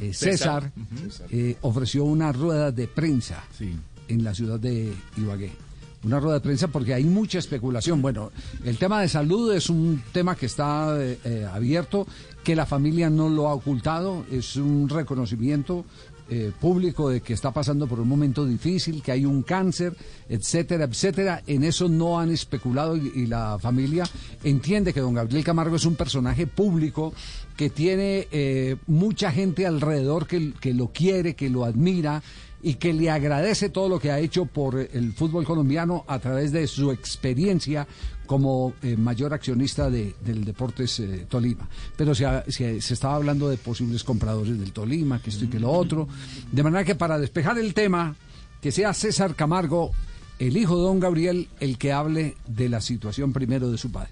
eh, César, eh, ofreció una rueda de prensa en la ciudad de Ibagué. Una rueda de prensa porque hay mucha especulación. Bueno, el tema de salud es un tema que está eh, eh, abierto, que la familia no lo ha ocultado, es un reconocimiento eh, público de que está pasando por un momento difícil, que hay un cáncer, etcétera, etcétera. En eso no han especulado y, la familia entiende que don Gabriel Camargo es un personaje público que tiene mucha gente alrededor que, que lo quiere, que lo admira y que le agradece todo lo que ha hecho por el fútbol colombiano a través de su experiencia como eh, mayor accionista de- del Deportes eh, Tolima. Pero se, ha- se- se estaba hablando de posibles compradores del Tolima, que esto y que lo otro. De manera que para despejar el tema, que sea César Camargo, el hijo de don Gabriel, el que hable de la situación primero de su padre.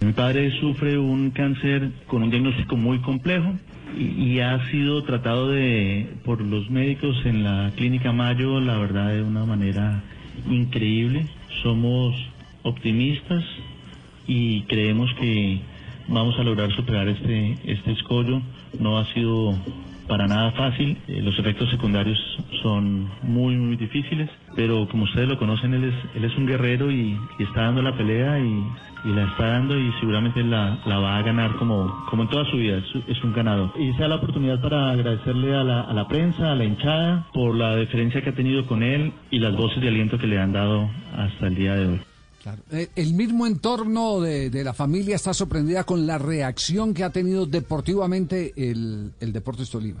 Mi padre sufre un cáncer con un diagnóstico muy complejo y, ha sido tratado de, por los médicos en la clínica Mayo, la verdad, de una manera increíble. Somos optimistas y creemos que vamos a lograr superar este, este escollo. No ha sido para nada fácil, eh, los efectos secundarios son muy, muy difíciles, pero como ustedes lo conocen, él es, él es un guerrero y, está dando la pelea y, la está dando y seguramente la, va a ganar como, como en toda su vida, es, un ganador. Y sea la oportunidad para agradecerle a la, a la prensa, a la hinchada, por la deferencia que ha tenido con él y las voces de aliento que le han dado hasta el día de hoy. Eh, El mismo entorno de, de la familia está sorprendida con la reacción que ha tenido deportivamente el, el Deportes Tolima.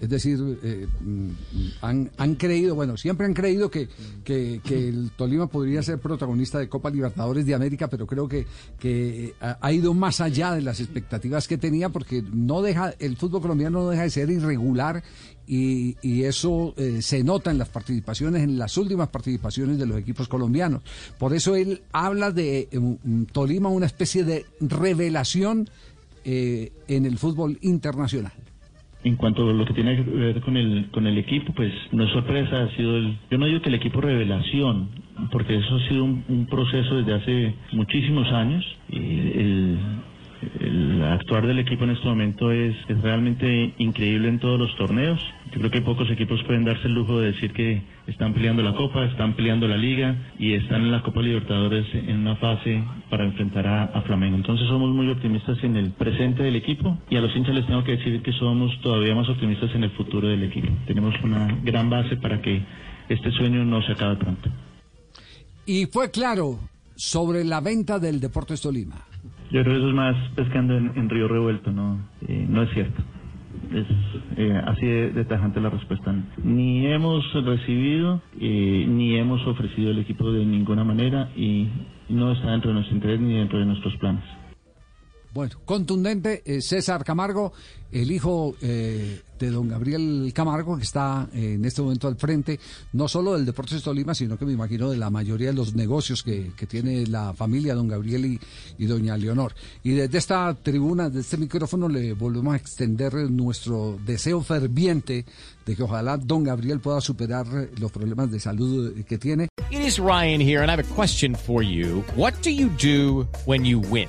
Es decir, eh, mm, han, creído, bueno, siempre han creído que, que, el Tolima podría ser protagonista de Copa Libertadores de América, pero creo que, que ha, ha ido más allá de las expectativas que tenía porque no deja, el fútbol colombiano no deja de ser irregular y, y eso eh, se nota en las participaciones, en las últimas participaciones de los equipos colombianos. Por eso él habla de eh, Tolima una especie de revelación eh, en el fútbol internacional. En cuanto a lo que tiene que ver con el, con el equipo, pues no es sorpresa, ha sido el, yo no digo que el equipo revelación, porque eso ha sido un, proceso desde hace muchísimos años. El, el actuar del equipo en este momento es, es realmente increíble en todos los torneos. Yo creo que pocos equipos pueden darse el lujo de decir que están peleando la Copa, están peleando la Liga y están en la Copa Libertadores en una fase para enfrentar a, Flamengo. Entonces somos muy optimistas en el presente del equipo y a los hinchas les tengo que decir que somos todavía más optimistas en el futuro del equipo. Tenemos una gran base para que este sueño no se acabe pronto. Y fue claro sobre la venta del Deportes Tolima. Yo creo que eso es más pescando en, río revuelto, no, Eh, no es cierto. Es eh, así de, de tajante la respuesta. Ni hemos recibido eh, ni hemos ofrecido el equipo de ninguna manera y no está dentro de nuestro interés ni dentro de nuestros planes. Bueno, contundente, eh, César Camargo, el hijo eh, de don Gabriel Camargo, que está eh, en este momento al frente, no solo del Deportes Tolima, sino que me imagino de la mayoría de los negocios que, que tiene la familia, don Gabriel y, y doña Leonor. Y desde esta tribuna, desde este micrófono, le volvemos a extender nuestro deseo ferviente de que ojalá don Gabriel pueda superar eh, los problemas de salud que tiene. It is Ryan here, and I have a question for you. What do you do when you win?